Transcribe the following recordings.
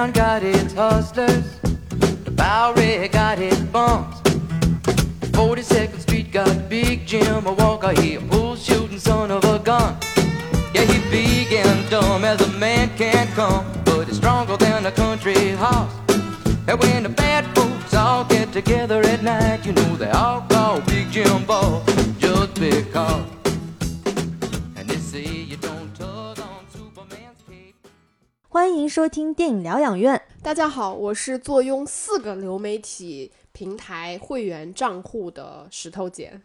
Got its hustlers, the Bowery got its bums. 42nd Street got Big Jim, walker, he a bull shooting son of a gun. Yeah, he big and dumb as a man can come, but he's stronger than a country horse. And when the bad folks all get together at night, you know they all call Big Jim Ball just because. 欢迎收听电影疗养院。大家好，我是坐拥四个流媒体平台会员账户的石头姐。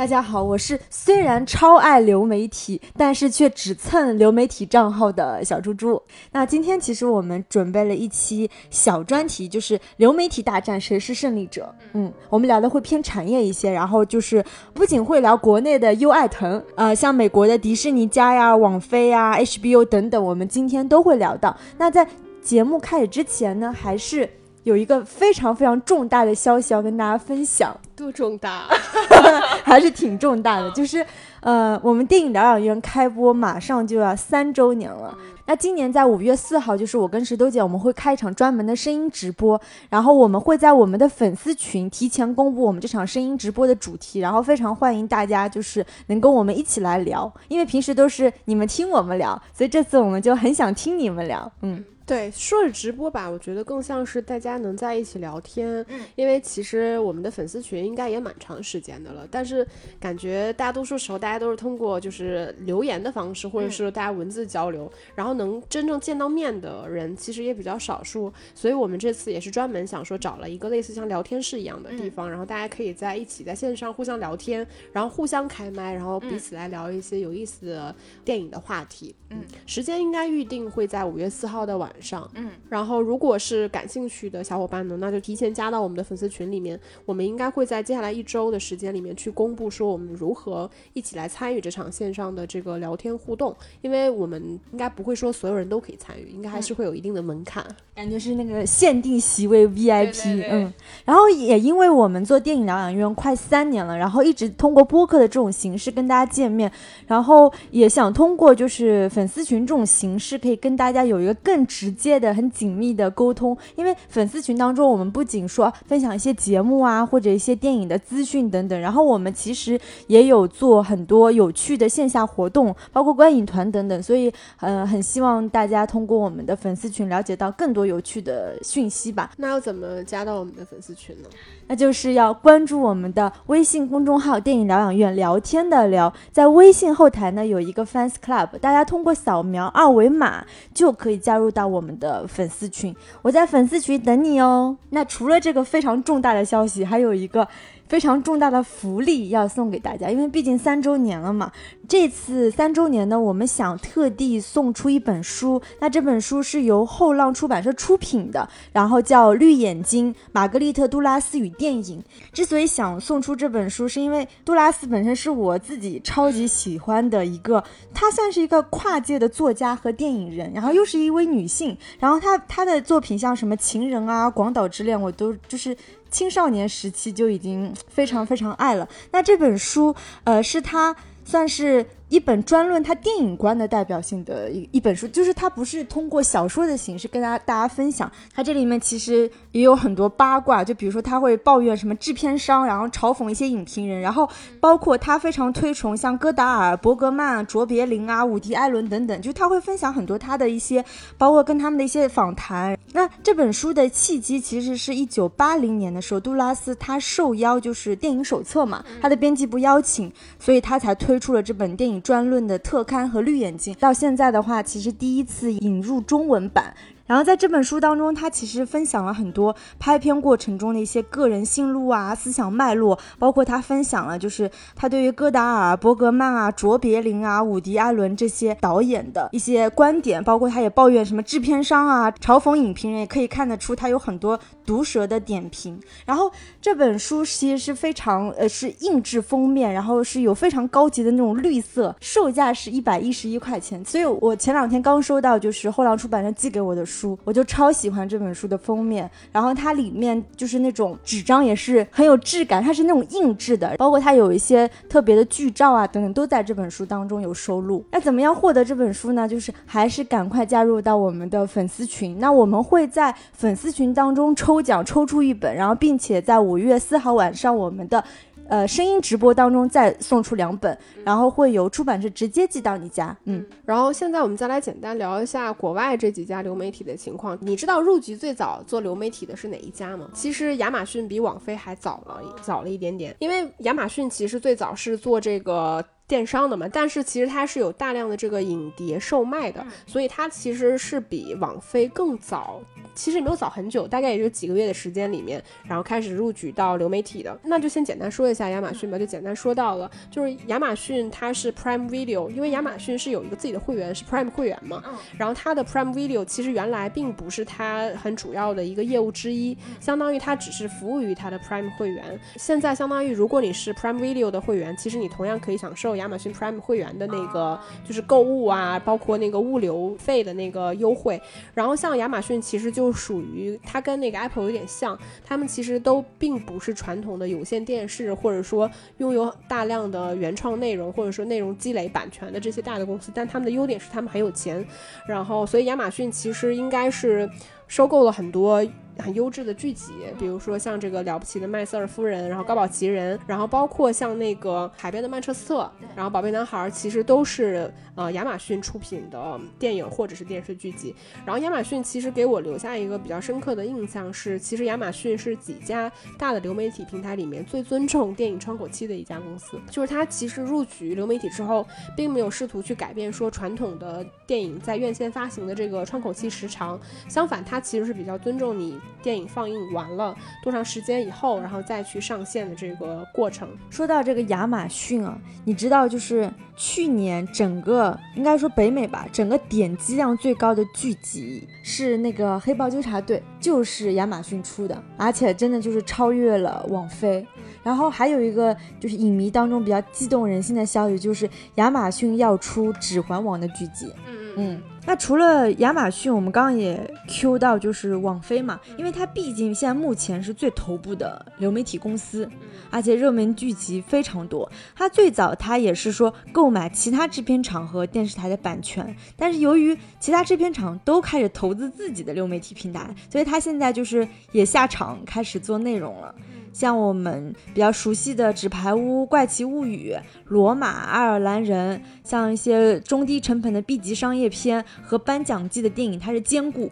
大家好，我是虽然超爱流媒体，但是却只蹭流媒体账号的小猪猪。那今天其实我们准备了一期小专题，就是流媒体大战谁是胜利者。嗯，我们聊的会偏产业一些，然后就是不仅会聊国内的优爱腾，呃，像美国的迪士尼家呀、网飞呀、HBO 等等，我们今天都会聊到。那在节目开始之前呢，还是有一个非常非常重大的消息要跟大家分享。多重大？还是挺重大的，就是呃，我们电影疗养院开播马上就要三周年了。那今年在五月四号，就是我跟石头姐我们会开一场专门的声音直播，然后我们会在我们的粉丝群提前公布我们这场声音直播的主题，然后非常欢迎大家就是能跟我们一起来聊，因为平时都是你们听我们聊，所以这次我们就很想听你们聊，嗯。对，说是直播吧，我觉得更像是大家能在一起聊天。嗯，因为其实我们的粉丝群应该也蛮长时间的了，但是感觉大多数时候大家都是通过就是留言的方式，或者是大家文字交流，然后能真正见到面的人其实也比较少数。所以我们这次也是专门想说找了一个类似像聊天室一样的地方，然后大家可以在一起在线上互相聊天，然后互相开麦，然后彼此来聊一些有意思的电影的话题。嗯，时间应该预定会在五月四号的晚上。嗯，然后如果是感兴趣的小伙伴呢，那就提前加到我们的粉丝群里面。我们应该会在接下来一周的时间里面去公布说我们如何一起来参与这场线上的这个聊天互动，因为我们应该不会说所有人都可以参与，应该还是会有一定的门槛。感觉是那个限定席位 VIP，嗯。然后也因为我们做电影疗养院快三年了，然后一直通过播客的这种形式跟大家见面，然后也想通过就是粉丝群这种形式，可以跟大家有一个更直接的、很紧密的沟通。因为粉丝群当中，我们不仅说分享一些节目啊，或者一些电影的资讯等等，然后我们其实也有做很多有趣的线下活动，包括观影团等等。所以，呃，很希望大家通过我们的粉丝群了解到更多有趣的讯息吧。那要怎么加到我们的粉丝群呢？那就是要关注我们的微信公众号“电影疗养院”，聊天的聊，在微信后台呢有一个 fans club，大家通过扫描二维码就可以加入到我们的粉丝群。我在粉丝群等你哦。那除了这个非常重大的消息，还有一个非常重大的福利要送给大家，因为毕竟三周年了嘛。这次三周年呢，我们想特地送出一本书。那这本书是由后浪出版社出品的，然后叫《绿眼睛：玛格丽特·杜拉斯与电影》。之所以想送出这本书，是因为杜拉斯本身是我自己超级喜欢的一个，她算是一个跨界的作家和电影人，然后又是一位女性。然后她她的作品像什么《情人》啊，《广岛之恋》，我都就是青少年时期就已经非常非常爱了。那这本书，呃，是他。算是一本专论他电影观的代表性的一一本书，就是它不是通过小说的形式跟大家大家分享，它这里面其实也有很多八卦，就比如说他会抱怨什么制片商，然后嘲讽一些影评人，然后包括他非常推崇像戈达尔、伯格曼、卓别林啊、伍迪·艾伦等等，就他会分享很多他的一些，包括跟他们的一些访谈。那这本书的契机其实是一九八零年的时候，杜拉斯他受邀就是电影手册嘛，他的编辑部邀请，所以他才推出了这本电影专论的特刊和绿眼睛。到现在的话，其实第一次引入中文版。然后在这本书当中，他其实分享了很多拍片过程中的一些个人心路啊、思想脉络，包括他分享了就是他对于戈达尔、伯格曼啊、卓别林啊、伍迪·艾伦这些导演的一些观点，包括他也抱怨什么制片商啊、嘲讽影评人，也可以看得出他有很多毒舌的点评。然后这本书其实是非常呃是硬质封面，然后是有非常高级的那种绿色，售价是一百一十一块钱。所以我前两天刚收到就是后浪出版社寄给我的书。书，我就超喜欢这本书的封面，然后它里面就是那种纸张也是很有质感，它是那种硬质的，包括它有一些特别的剧照啊等等，都在这本书当中有收录。那怎么样获得这本书呢？就是还是赶快加入到我们的粉丝群，那我们会在粉丝群当中抽奖抽出一本，然后并且在五月四号晚上我们的。呃，声音直播当中再送出两本，然后会由出版社直接寄到你家。嗯，然后现在我们再来简单聊一下国外这几家流媒体的情况。你知道入局最早做流媒体的是哪一家吗？其实亚马逊比网飞还早了，早了一点点。因为亚马逊其实最早是做这个。电商的嘛，但是其实它是有大量的这个影碟售卖的，所以它其实是比网飞更早，其实也没有早很久，大概也就几个月的时间里面，然后开始入局到流媒体的。那就先简单说一下亚马逊吧，就简单说到了，就是亚马逊它是 Prime Video，因为亚马逊是有一个自己的会员是 Prime 会员嘛，然后它的 Prime Video 其实原来并不是它很主要的一个业务之一，相当于它只是服务于它的 Prime 会员。现在相当于如果你是 Prime Video 的会员，其实你同样可以享受。亚马逊 Prime 会员的那个就是购物啊，包括那个物流费的那个优惠。然后像亚马逊其实就属于它跟那个 Apple 有点像，他们其实都并不是传统的有线电视，或者说拥有大量的原创内容，或者说内容积累版权的这些大的公司。但他们的优点是他们很有钱，然后所以亚马逊其实应该是收购了很多。很优质的剧集，比如说像这个了不起的麦瑟尔夫人，然后高宝奇人，然后包括像那个海边的曼彻斯特，然后宝贝男孩，其实都是呃亚马逊出品的电影或者是电视剧集。然后亚马逊其实给我留下一个比较深刻的印象是，其实亚马逊是几家大的流媒体平台里面最尊重电影窗口期的一家公司。就是它其实入局流媒体之后，并没有试图去改变说传统的电影在院线发行的这个窗口期时长，相反，它其实是比较尊重你。电影放映完了多长时间以后，然后再去上线的这个过程。说到这个亚马逊啊，你知道就是去年整个应该说北美吧，整个点击量最高的剧集是那个《黑豹纠察队》，就是亚马逊出的，而且真的就是超越了网飞。然后还有一个就是影迷当中比较激动人心的消息，就是亚马逊要出《指环王》的剧集。嗯嗯嗯。那除了亚马逊，我们刚刚也 Q 到就是网飞嘛，因为它毕竟现在目前是最头部的流媒体公司，而且热门剧集非常多。它最早它也是说购买其他制片厂和电视台的版权，但是由于其他制片厂都开始投资自己的流媒体平台，所以它现在就是也下场开始做内容了。像我们比较熟悉的《纸牌屋》《怪奇物语》《罗马》《爱尔兰人》，像一些中低成本的 B 级商业片和颁奖季的电影，它是兼顾。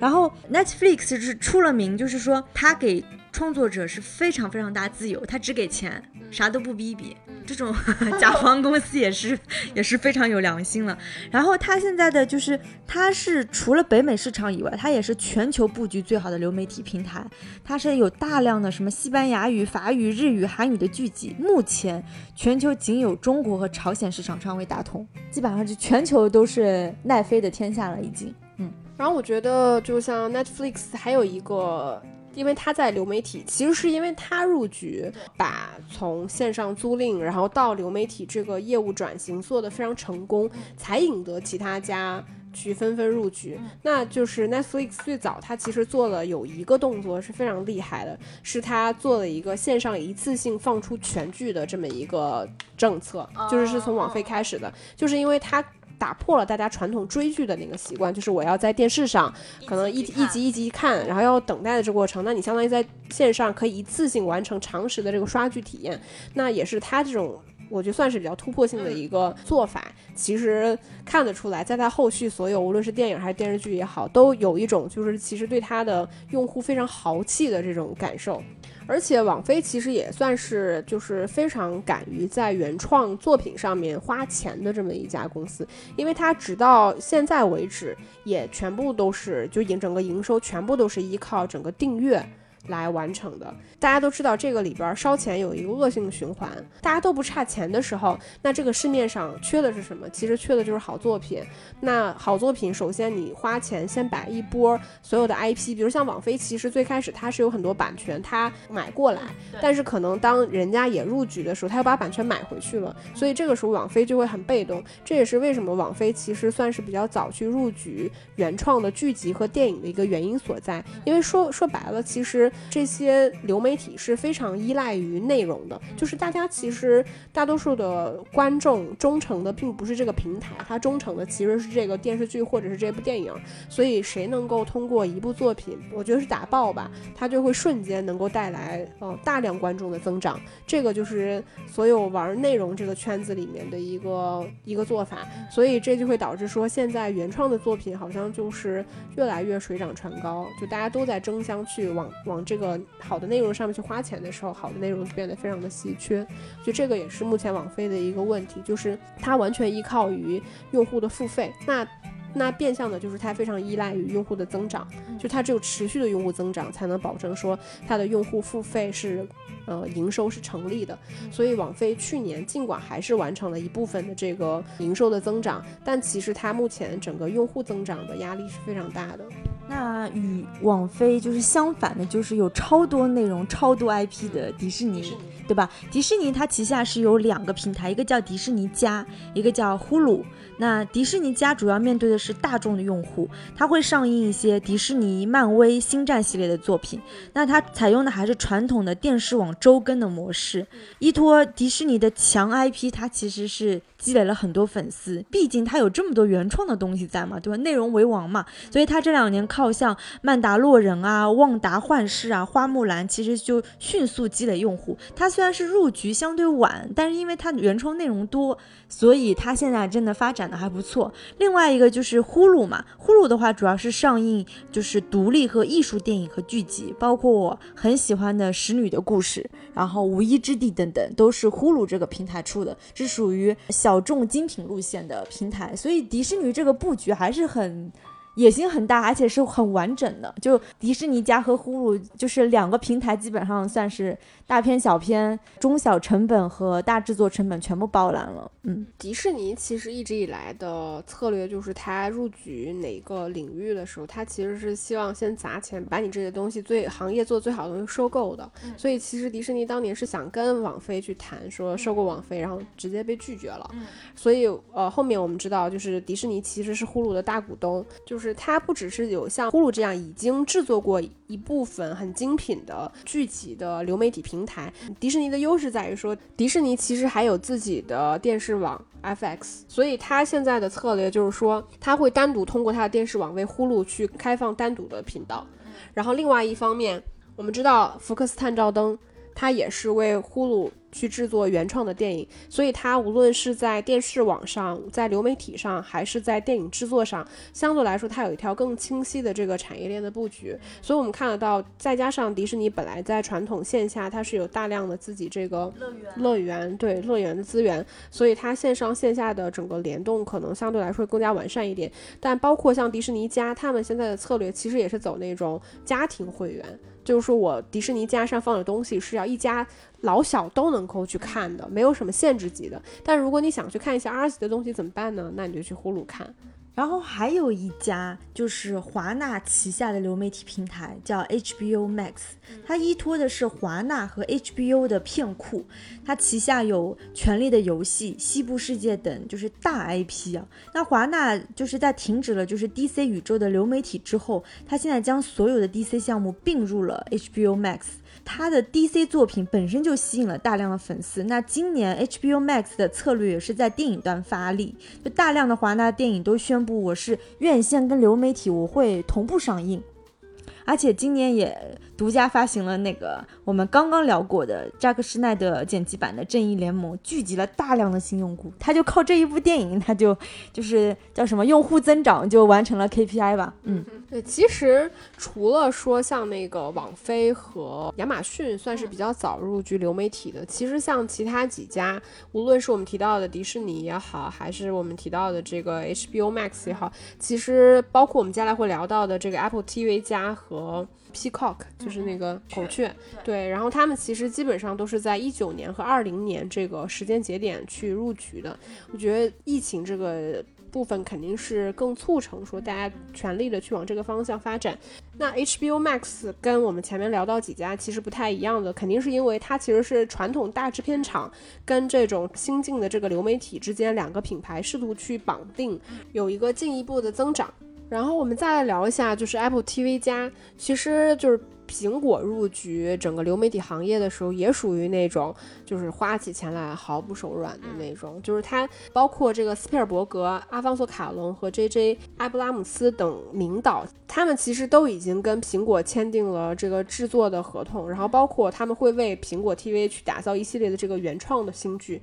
然后 Netflix 是出了名，就是说它给。创作者是非常非常大自由，他只给钱，啥都不逼逼。这种 甲方公司也是也是非常有良心了。然后他现在的就是，他是除了北美市场以外，他也是全球布局最好的流媒体平台。它是有大量的什么西班牙语、法语、日语、韩语的剧集。目前全球仅有中国和朝鲜市场尚未打通，基本上就全球都是奈飞的天下了已经。嗯，然后我觉得就像 Netflix 还有一个。因为他在流媒体，其实是因为他入局，把从线上租赁，然后到流媒体这个业务转型做得非常成功，才引得其他家去纷纷入局。那就是 Netflix 最早，他其实做了有一个动作是非常厉害的，是他做了一个线上一次性放出全剧的这么一个政策，就是是从网费开始的，就是因为他。打破了大家传统追剧的那个习惯，就是我要在电视上可能一一集一集看，然后要等待的这过程。那你相当于在线上可以一次性完成长时的这个刷剧体验，那也是他这种我觉得算是比较突破性的一个做法。其实看得出来，在他后续所有无论是电影还是电视剧也好，都有一种就是其实对他的用户非常豪气的这种感受。而且网飞其实也算是就是非常敢于在原创作品上面花钱的这么一家公司，因为它直到现在为止也全部都是就营整个营收全部都是依靠整个订阅来完成的。大家都知道，这个里边烧钱有一个恶性循环，大家都不差钱的时候，那这个市面上缺的是什么？其实缺的就是好作品。那好作品，首先你花钱先把一波所有的 IP，比如像网飞，其实最开始它是有很多版权，它买过来，但是可能当人家也入局的时候，他又把版权买回去了，所以这个时候网飞就会很被动。这也是为什么网飞其实算是比较早去入局原创的剧集和电影的一个原因所在。因为说说白了，其实这些流媒体是非常依赖于内容的，就是大家其实大多数的观众忠诚的并不是这个平台，他忠诚的其实是这个电视剧或者是这部电影。所以谁能够通过一部作品，我觉得是打爆吧，它就会瞬间能够带来呃大量观众的增长。这个就是所有玩内容这个圈子里面的一个一个做法。所以这就会导致说，现在原创的作品好像就是越来越水涨船高，就大家都在争相去往往这个好的内容上面去花钱的时候，好的内容就变得非常的稀缺。就这个也是目前网飞的一个问题，就是它完全依靠于用户的付费。那那变相的就是它非常依赖于用户的增长，就它只有持续的用户增长，才能保证说它的用户付费是，呃，营收是成立的。所以网飞去年尽管还是完成了一部分的这个营收的增长，但其实它目前整个用户增长的压力是非常大的。那与网飞就是相反的，就是有超多内容、超多 IP 的迪士尼，对吧？迪士尼它旗下是有两个平台，一个叫迪士尼加，一个叫呼噜。那迪士尼加主要面对的是大众的用户，它会上映一些迪士尼、漫威、星战系列的作品。那它采用的还是传统的电视网周更的模式，依托迪士尼的强 IP，它其实是积累了很多粉丝。毕竟它有这么多原创的东西在嘛，对吧？内容为王嘛，所以它这两年靠像《曼达洛人》啊、《旺达幻视》啊、《花木兰》，其实就迅速积累用户。它虽然是入局相对晚，但是因为它原创内容多，所以它现在真的发展的还不错。另外一个就是呼噜嘛，呼噜的话主要是上映就是独立和艺术电影和剧集，包括我很喜欢的《使女的故事》，然后《无依之地》等等，都是呼噜这个平台出的，是属于小众精品路线的平台。所以迪士尼这个布局还是很。野心很大，而且是很完整的。就迪士尼加和呼噜，就是两个平台，基本上算是大片、小片、中小成本和大制作成本全部包揽了。嗯，迪士尼其实一直以来的策略就是，它入局哪个领域的时候，它其实是希望先砸钱，把你这些东西最行业做最好的东西收购的。所以其实迪士尼当年是想跟网飞去谈，说收购网飞，然后直接被拒绝了。所以呃，后面我们知道，就是迪士尼其实是呼噜的大股东，就是。它不只是有像呼噜这样已经制作过一部分很精品的剧集的流媒体平台，迪士尼的优势在于说，迪士尼其实还有自己的电视网 FX，所以它现在的策略就是说，它会单独通过它的电视网为呼噜去开放单独的频道，然后另外一方面，我们知道福克斯探照灯，它也是为呼噜。去制作原创的电影，所以它无论是在电视网上、在流媒体上，还是在电影制作上，相对来说它有一条更清晰的这个产业链的布局。所以我们看得到，再加上迪士尼本来在传统线下它是有大量的自己这个乐园、乐园对乐园的资源，所以它线上线下的整个联动可能相对来说更加完善一点。但包括像迪士尼家，他们现在的策略其实也是走那种家庭会员。就是说我迪士尼家上放的东西是要一家老小都能够去看的，没有什么限制级的。但如果你想去看一些 R 级的东西怎么办呢？那你就去呼噜看。然后还有一家就是华纳旗下的流媒体平台，叫 HBO Max，它依托的是华纳和 HBO 的片库，它旗下有《权力的游戏》《西部世界》等就是大 IP 啊。那华纳就是在停止了就是 DC 宇宙的流媒体之后，它现在将所有的 DC 项目并入了 HBO Max。他的 DC 作品本身就吸引了大量的粉丝，那今年 HBO Max 的策略也是在电影端发力，就大量的华纳电影都宣布我是院线跟流媒体我会同步上映，而且今年也。独家发行了那个我们刚刚聊过的扎克施奈德剪辑版的《正义联盟》，聚集了大量的新用户。他就靠这一部电影，他就就是叫什么用户增长就完成了 KPI 吧。嗯，对，其实除了说像那个网飞和亚马逊算是比较早入局流媒体的，其实像其他几家，无论是我们提到的迪士尼也好，还是我们提到的这个 HBO Max 也好，其实包括我们将来会聊到的这个 Apple TV 加和和 Peacock，就是那个孔雀，对，然后他们其实基本上都是在一九年和二零年这个时间节点去入局的。我觉得疫情这个。部分肯定是更促成说大家全力的去往这个方向发展。那 HBO Max 跟我们前面聊到几家其实不太一样的，肯定是因为它其实是传统大制片厂跟这种新进的这个流媒体之间两个品牌试图去绑定，有一个进一步的增长。然后我们再来聊一下，就是 Apple TV 加，其实就是。苹果入局整个流媒体行业的时候，也属于那种就是花起钱来毫不手软的那种。就是它包括这个斯皮尔伯格、阿方索卡隆和 J.J. 阿布拉姆斯等名导，他们其实都已经跟苹果签订了这个制作的合同，然后包括他们会为苹果 TV 去打造一系列的这个原创的新剧。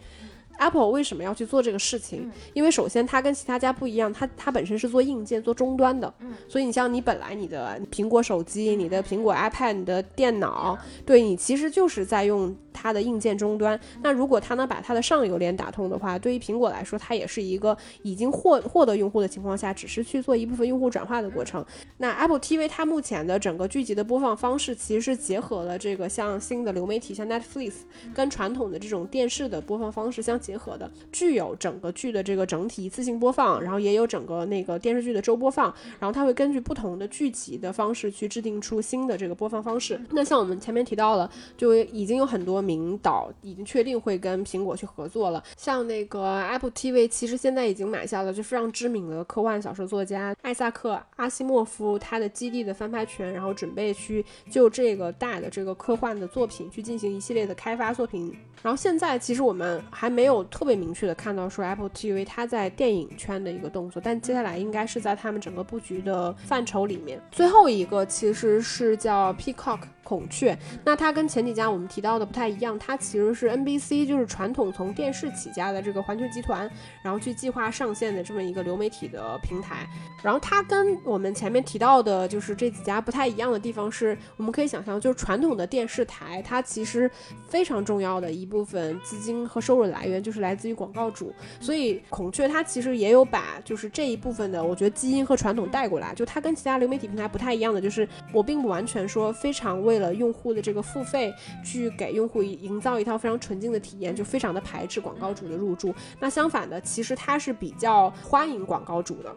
Apple 为什么要去做这个事情？因为首先它跟其他家不一样，它它本身是做硬件、做终端的。所以你像你本来你的苹果手机、你的苹果 iPad、你的电脑，对你其实就是在用。它的硬件终端，那如果它能把它的上游链打通的话，对于苹果来说，它也是一个已经获获得用户的情况下，只是去做一部分用户转化的过程。那 Apple TV 它目前的整个剧集的播放方式，其实是结合了这个像新的流媒体，像 Netflix，跟传统的这种电视的播放方式相结合的，具有整个剧的这个整体一次性播放，然后也有整个那个电视剧的周播放，然后它会根据不同的剧集的方式去制定出新的这个播放方式。那像我们前面提到了，就已经有很多名导已经确定会跟苹果去合作了，像那个 Apple TV，其实现在已经买下了就非常知名的科幻小说作家艾萨克·阿西莫夫他的基地的翻拍权，然后准备去就这个大的这个科幻的作品去进行一系列的开发作品。然后现在其实我们还没有有特别明确的看到说 Apple TV 它在电影圈的一个动作，但接下来应该是在他们整个布局的范畴里面。最后一个其实是叫 Peacock。孔雀，那它跟前几家我们提到的不太一样，它其实是 NBC，就是传统从电视起家的这个环球集团，然后去计划上线的这么一个流媒体的平台。然后它跟我们前面提到的，就是这几家不太一样的地方是，我们可以想象，就是传统的电视台，它其实非常重要的一部分资金和收入来源就是来自于广告主，所以孔雀它其实也有把就是这一部分的，我觉得基因和传统带过来。就它跟其他流媒体平台不太一样的，就是我并不完全说非常为为了用户的这个付费，去给用户营造一套非常纯净的体验，就非常的排斥广告主的入驻。那相反的，其实它是比较欢迎广告主的。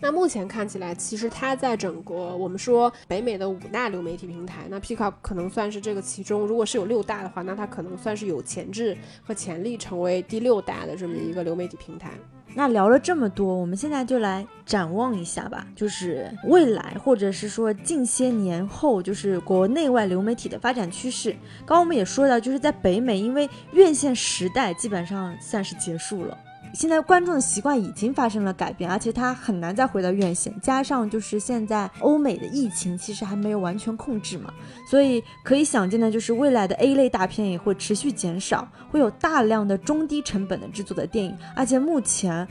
那目前看起来，其实它在整个我们说北美的五大流媒体平台，那 Peacock 可能算是这个其中。如果是有六大的话，那它可能算是有潜质和潜力成为第六大的这么一个流媒体平台。那聊了这么多，我们现在就来展望一下吧，就是未来或者是说近些年后，就是国内外流媒体的发展趋势。刚刚我们也说到，就是在北美，因为院线时代基本上算是结束了。现在观众的习惯已经发生了改变，而且它很难再回到院线。加上就是现在欧美的疫情其实还没有完全控制嘛，所以可以想见的就是未来的 A 类大片也会持续减少，会有大量的中低成本的制作的电影。而且目前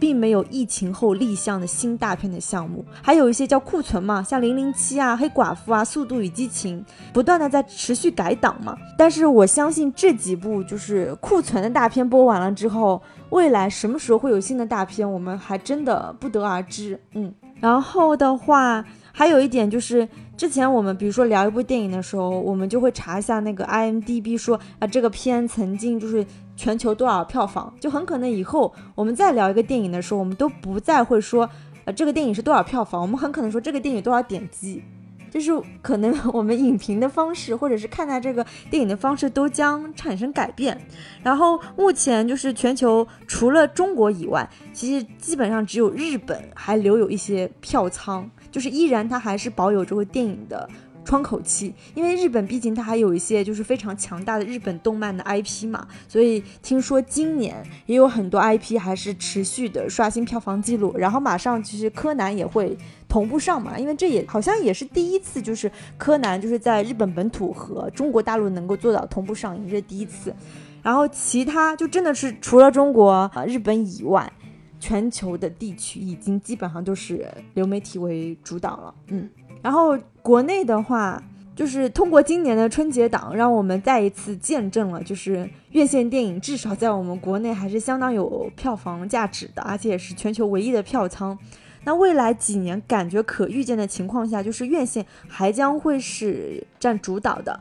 并没有疫情后立项的新大片的项目，还有一些叫库存嘛，像零零七啊、黑寡妇啊、速度与激情，不断的在持续改档嘛。但是我相信这几部就是库存的大片播完了之后。未来什么时候会有新的大片，我们还真的不得而知。嗯，然后的话，还有一点就是，之前我们比如说聊一部电影的时候，我们就会查一下那个 IMDB，说啊这个片曾经就是全球多少票房，就很可能以后我们再聊一个电影的时候，我们都不再会说，呃这个电影是多少票房，我们很可能说这个电影多少点击。就是可能 我们影评的方式，或者是看待这个电影的方式都将产生改变。然后目前就是全球除了中国以外，其实基本上只有日本还留有一些票仓，就是依然它还是保有这个电影的。窗口期，因为日本毕竟它还有一些就是非常强大的日本动漫的 IP 嘛，所以听说今年也有很多 IP 还是持续的刷新票房记录。然后马上其实柯南也会同步上嘛，因为这也好像也是第一次，就是柯南就是在日本本土和中国大陆能够做到同步上映，这是第一次。然后其他就真的是除了中国、啊日本以外，全球的地区已经基本上都是流媒体为主导了，嗯。然后国内的话，就是通过今年的春节档，让我们再一次见证了，就是院线电影至少在我们国内还是相当有票房价值的，而且也是全球唯一的票仓。那未来几年感觉可预见的情况下，就是院线还将会是占主导的。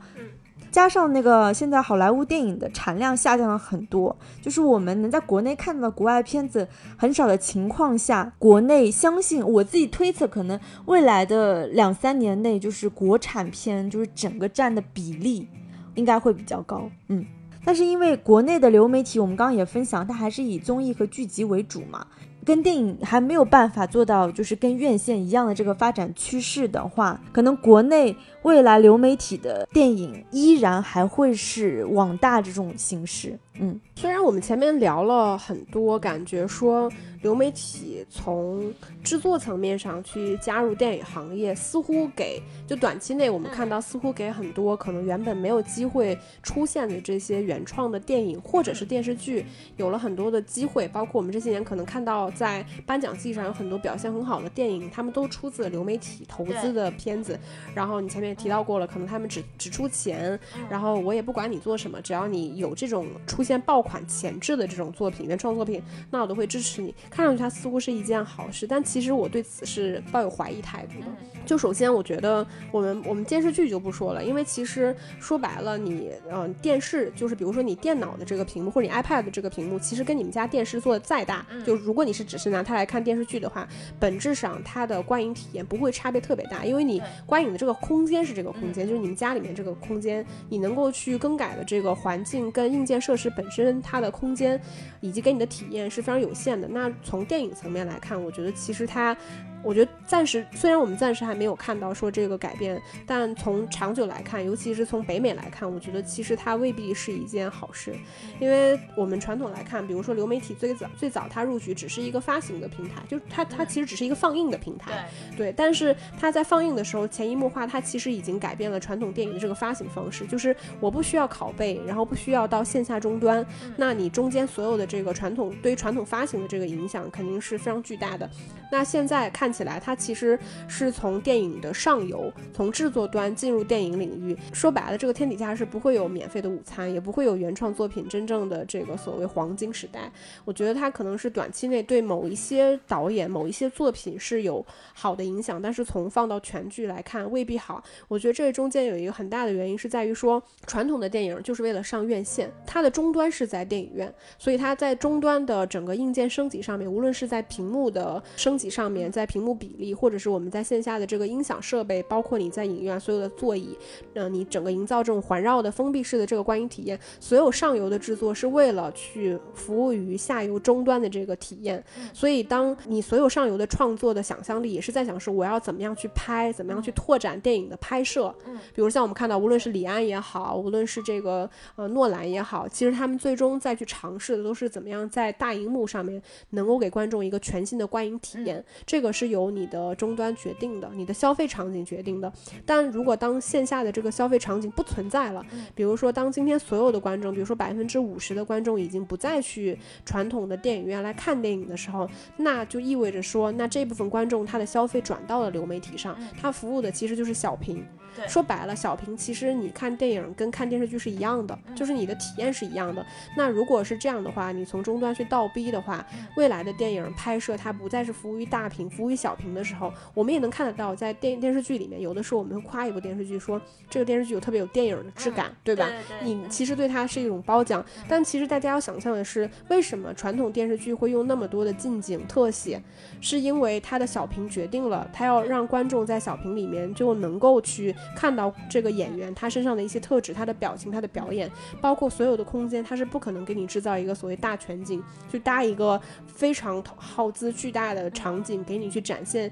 加上那个现在好莱坞电影的产量下降了很多，就是我们能在国内看到国外片子很少的情况下，国内相信我自己推测，可能未来的两三年内，就是国产片就是整个占的比例应该会比较高。嗯，但是因为国内的流媒体，我们刚刚也分享，它还是以综艺和剧集为主嘛。跟电影还没有办法做到，就是跟院线一样的这个发展趋势的话，可能国内未来流媒体的电影依然还会是网大这种形式。嗯，虽然我们前面聊了很多，感觉说。流媒体从制作层面上去加入电影行业，似乎给就短期内我们看到，似乎给很多可能原本没有机会出现的这些原创的电影或者是电视剧，有了很多的机会。包括我们这些年可能看到在颁奖季上有很多表现很好的电影，他们都出自流媒体投资的片子。然后你前面也提到过了，可能他们只只出钱，然后我也不管你做什么，只要你有这种出现爆款前置的这种作品、原创作品，那我都会支持你。看上去它似乎是一件好事，但其实我对此是抱有怀疑态度的。就首先，我觉得我们我们电视剧就不说了，因为其实说白了，你嗯电视就是比如说你电脑的这个屏幕或者你 iPad 的这个屏幕，其实跟你们家电视做的再大，就如果你是只是拿它来看电视剧的话，本质上它的观影体验不会差别特别大，因为你观影的这个空间是这个空间，就是你们家里面这个空间，你能够去更改的这个环境跟硬件设施本身它的空间以及给你的体验是非常有限的。那从电影层面来看，我觉得其实它。我觉得暂时虽然我们暂时还没有看到说这个改变，但从长久来看，尤其是从北美来看，我觉得其实它未必是一件好事，因为我们传统来看，比如说流媒体最早最早它入局只是一个发行的平台，就它它其实只是一个放映的平台，对，但是它在放映的时候潜移默化，它其实已经改变了传统电影的这个发行方式，就是我不需要拷贝，然后不需要到线下终端，那你中间所有的这个传统对于传统发行的这个影响肯定是非常巨大的，那现在看。起来，它其实是从电影的上游，从制作端进入电影领域。说白了，这个天底下是不会有免费的午餐，也不会有原创作品真正的这个所谓黄金时代。我觉得它可能是短期内对某一些导演、某一些作品是有好的影响，但是从放到全剧来看未必好。我觉得这中间有一个很大的原因是在于说，传统的电影就是为了上院线，它的终端是在电影院，所以它在终端的整个硬件升级上面，无论是在屏幕的升级上面，在屏幕。比例，或者是我们在线下的这个音响设备，包括你在影院所有的座椅，嗯，你整个营造这种环绕的封闭式的这个观影体验，所有上游的制作是为了去服务于下游终端的这个体验。所以，当你所有上游的创作的想象力也是在想，说我要怎么样去拍，怎么样去拓展电影的拍摄。嗯，比如像我们看到，无论是李安也好，无论是这个呃诺兰也好，其实他们最终再去尝试的都是怎么样在大荧幕上面能够给观众一个全新的观影体验。这个是由你的终端决定的，你的消费场景决定的。但如果当线下的这个消费场景不存在了，比如说当今天所有的观众，比如说百分之五十的观众已经不再去传统的电影院来看电影的时候，那就意味着说，那这部分观众他的消费转到了流媒体上，他服务的其实就是小屏。说白了，小屏其实你看电影跟看电视剧是一样的，就是你的体验是一样的。那如果是这样的话，你从终端去倒逼的话，未来的电影拍摄它不再是服务于大屏，服务于小屏。的时候，我们也能看得到，在电电视剧里面，有的时候我们会夸一部电视剧，说这个电视剧有特别有电影的质感，对吧？你其实对它是一种褒奖，但其实大家要想象的是，为什么传统电视剧会用那么多的近景特写？是因为它的小屏决定了，它要让观众在小屏里面就能够去看到这个演员他身上的一些特质，他的表情，他的表演，包括所有的空间，它是不可能给你制造一个所谓大全景，去搭一个非常耗资巨大的场景给你去展现。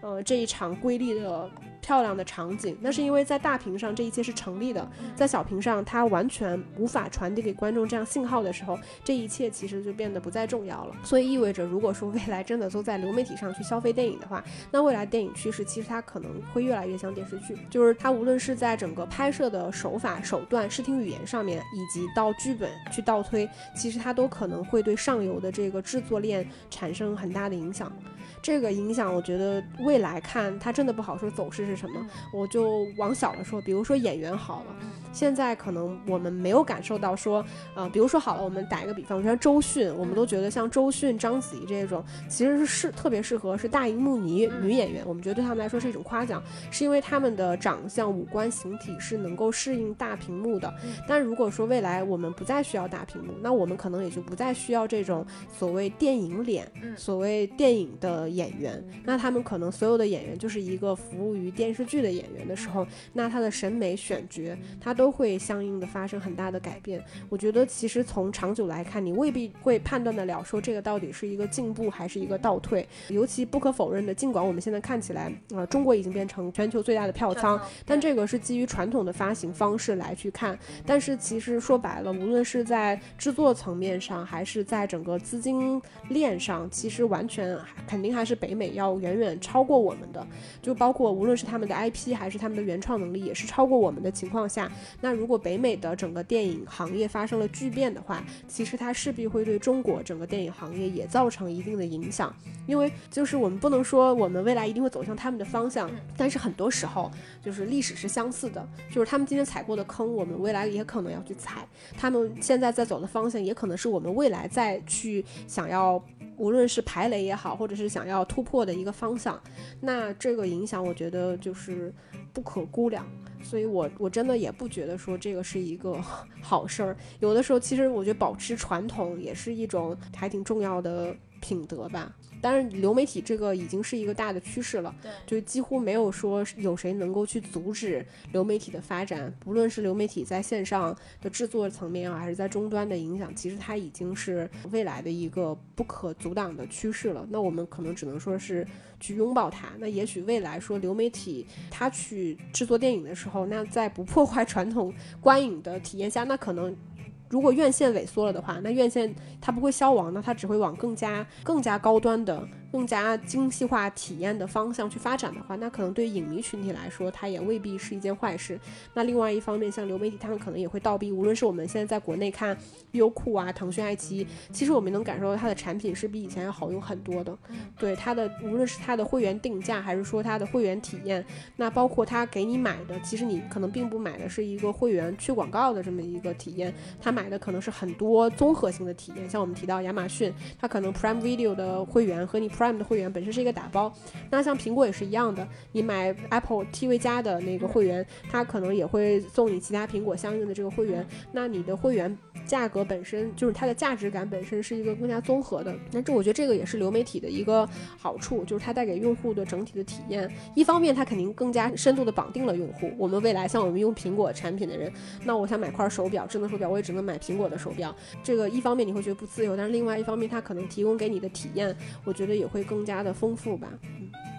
呃，这一场瑰丽的。漂亮的场景，那是因为在大屏上这一切是成立的，在小屏上它完全无法传递给观众这样信号的时候，这一切其实就变得不再重要了。所以意味着，如果说未来真的都在流媒体上去消费电影的话，那未来电影趋势其实它可能会越来越像电视剧，就是它无论是在整个拍摄的手法、手段、视听语言上面，以及到剧本去倒推，其实它都可能会对上游的这个制作链产生很大的影响。这个影响，我觉得未来看它真的不好说走势。是什么？我就往小了说，比如说演员好了，现在可能我们没有感受到说，呃，比如说好了，我们打一个比方，像周迅，我们都觉得像周迅、章子怡这种，其实是适特别适合是大荧幕女女演员，我们觉得对他们来说是一种夸奖，是因为他们的长相、五官、形体是能够适应大屏幕的。但如果说未来我们不再需要大屏幕，那我们可能也就不再需要这种所谓电影脸、所谓电影的演员，那他们可能所有的演员就是一个服务于电视剧的演员的时候，那他的审美选角，他都会相应的发生很大的改变。我觉得其实从长久来看，你未必会判断得了说这个到底是一个进步还是一个倒退。尤其不可否认的，尽管我们现在看起来，呃，中国已经变成全球最大的票仓，但这个是基于传统的发行方式来去看。但是其实说白了，无论是在制作层面上，还是在整个资金链上，其实完全肯定还是北美要远远超过我们的。就包括无论是他们的 IP 还是他们的原创能力，也是超过我们的情况下，那如果北美的整个电影行业发生了巨变的话，其实它势必会对中国整个电影行业也造成一定的影响。因为就是我们不能说我们未来一定会走向他们的方向，但是很多时候就是历史是相似的，就是他们今天踩过的坑，我们未来也可能要去踩；他们现在在走的方向，也可能是我们未来再去想要。无论是排雷也好，或者是想要突破的一个方向，那这个影响我觉得就是不可估量，所以我我真的也不觉得说这个是一个 好事儿。有的时候，其实我觉得保持传统也是一种还挺重要的品德吧。当然，流媒体这个已经是一个大的趋势了，对，就几乎没有说有谁能够去阻止流媒体的发展。不论是流媒体在线上的制作层面啊，还是在终端的影响，其实它已经是未来的一个不可阻挡的趋势了。那我们可能只能说是去拥抱它。那也许未来说流媒体它去制作电影的时候，那在不破坏传统观影的体验下，那可能。如果院线萎缩了的话，那院线它不会消亡那，它只会往更加更加高端的。更加精细化体验的方向去发展的话，那可能对影迷群体来说，它也未必是一件坏事。那另外一方面，像流媒体，他们可能也会倒逼，无论是我们现在在国内看优酷啊、腾讯、爱奇艺，其实我们能感受到它的产品是比以前要好用很多的。对它的，无论是它的会员定价，还是说它的会员体验，那包括它给你买的，其实你可能并不买的是一个会员去广告的这么一个体验，他买的可能是很多综合性的体验。像我们提到亚马逊，它可能 Prime Video 的会员和你。Prime 的会员本身是一个打包，那像苹果也是一样的，你买 Apple TV 加的那个会员，它可能也会送你其他苹果相应的这个会员，那你的会员价格本身就是它的价值感本身是一个更加综合的。那这我觉得这个也是流媒体的一个好处，就是它带给用户的整体的体验，一方面它肯定更加深度的绑定了用户。我们未来像我们用苹果产品的人，那我想买块手表，智能手表，我也只能买苹果的手表。这个一方面你会觉得不自由，但是另外一方面它可能提供给你的体验，我觉得也。会更加的丰富吧，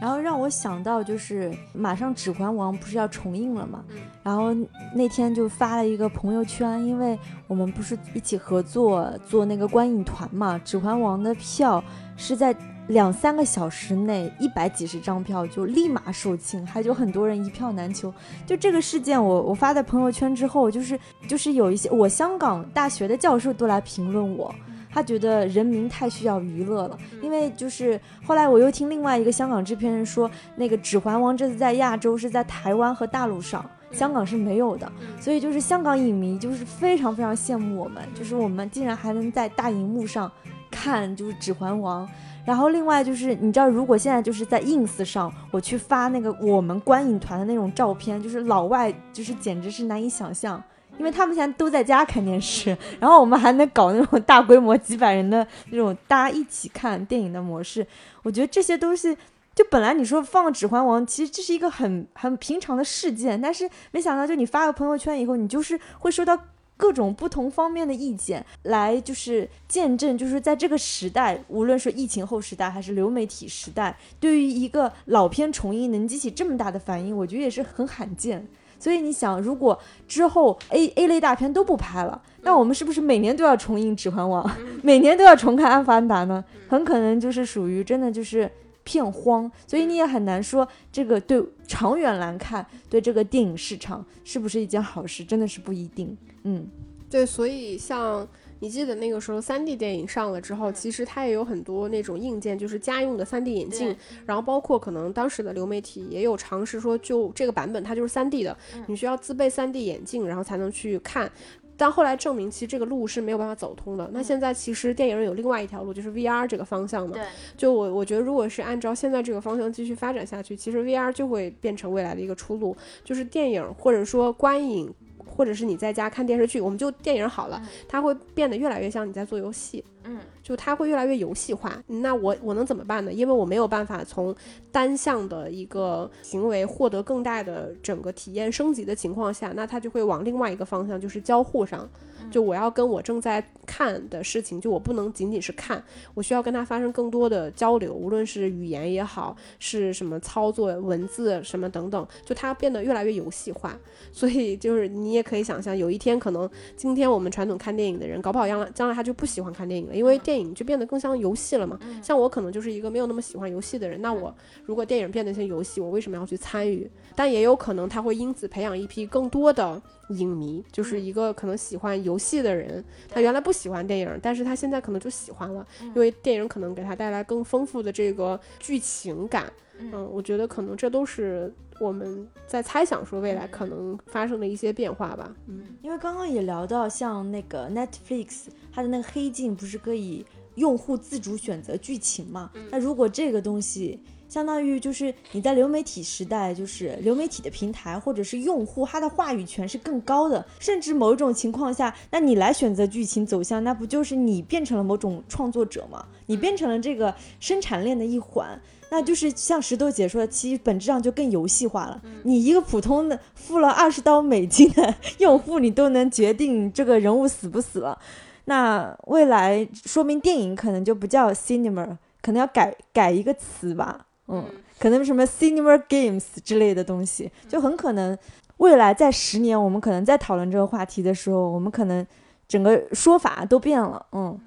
然后让我想到就是马上《指环王》不是要重映了嘛，然后那天就发了一个朋友圈，因为我们不是一起合作做那个观影团嘛，《指环王》的票是在两三个小时内一百几十张票就立马售罄，还有很多人一票难求。就这个事件，我我发在朋友圈之后，就是就是有一些我香港大学的教授都来评论我。他觉得人民太需要娱乐了，因为就是后来我又听另外一个香港制片人说，那个《指环王》这次在亚洲是在台湾和大陆上，香港是没有的，所以就是香港影迷就是非常非常羡慕我们，就是我们竟然还能在大荧幕上看就是《指环王》，然后另外就是你知道，如果现在就是在 ins 上我去发那个我们观影团的那种照片，就是老外就是简直是难以想象。因为他们现在都在家看电视，然后我们还能搞那种大规模几百人的那种大家一起看电影的模式，我觉得这些东西就本来你说放《指环王》，其实这是一个很很平常的事件，但是没想到就你发个朋友圈以后，你就是会收到各种不同方面的意见，来就是见证，就是在这个时代，无论是疫情后时代还是流媒体时代，对于一个老片重映能激起这么大的反应，我觉得也是很罕见。所以你想，如果之后 A A 类大片都不拍了，那我们是不是每年都要重映《指环王》，每年都要重看《阿凡达》呢？很可能就是属于真的就是片荒。所以你也很难说这个对长远来看，对这个电影市场是不是一件好事，真的是不一定。嗯，对，所以像。你记得那个时候三 D 电影上了之后，其实它也有很多那种硬件，就是家用的三 D 眼镜，然后包括可能当时的流媒体也有尝试说，就这个版本它就是三 D 的，你需要自备三 D 眼镜，然后才能去看。但后来证明，其实这个路是没有办法走通的。那现在其实电影有另外一条路，就是 VR 这个方向嘛。对。就我我觉得，如果是按照现在这个方向继续发展下去，其实 VR 就会变成未来的一个出路，就是电影或者说观影。或者是你在家看电视剧，我们就电影好了，它会变得越来越像你在做游戏，嗯，就它会越来越游戏化。那我我能怎么办呢？因为我没有办法从单向的一个行为获得更大的整个体验升级的情况下，那它就会往另外一个方向，就是交互上。就我要跟我正在看的事情，就我不能仅仅是看，我需要跟它发生更多的交流，无论是语言也好，是什么操作、文字什么等等，就它变得越来越游戏化。所以就是你也可以想象，有一天可能今天我们传统看电影的人，搞不好将来将来他就不喜欢看电影了，因为电影就变得更像游戏了嘛。像我可能就是一个没有那么喜欢游戏的人，那我如果电影变得像游戏，我为什么要去参与？但也有可能他会因此培养一批更多的。影迷就是一个可能喜欢游戏的人，他原来不喜欢电影，但是他现在可能就喜欢了，因为电影可能给他带来更丰富的这个剧情感。嗯，我觉得可能这都是我们在猜想说未来可能发生的一些变化吧。嗯，因为刚刚也聊到像那个 Netflix，它的那个黑镜不是可以用户自主选择剧情嘛？那如果这个东西。相当于就是你在流媒体时代，就是流媒体的平台或者是用户，他的话语权是更高的。甚至某一种情况下，那你来选择剧情走向，那不就是你变成了某种创作者吗？你变成了这个生产链的一环，那就是像石头姐说的，其实本质上就更游戏化了。你一个普通的付了二十刀美金的 用户，你都能决定这个人物死不死了。那未来说明电影可能就不叫 cinema，可能要改改一个词吧。嗯，可能什么 cinema games 之类的东西，就很可能未来在十年，我们可能在讨论这个话题的时候，我们可能整个说法都变了。嗯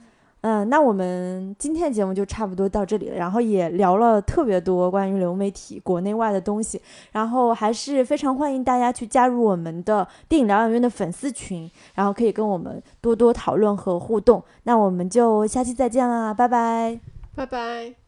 嗯，那我们今天的节目就差不多到这里了，然后也聊了特别多关于流媒体国内外的东西，然后还是非常欢迎大家去加入我们的电影疗养院的粉丝群，然后可以跟我们多多讨论和互动。那我们就下期再见啦，拜拜，拜拜。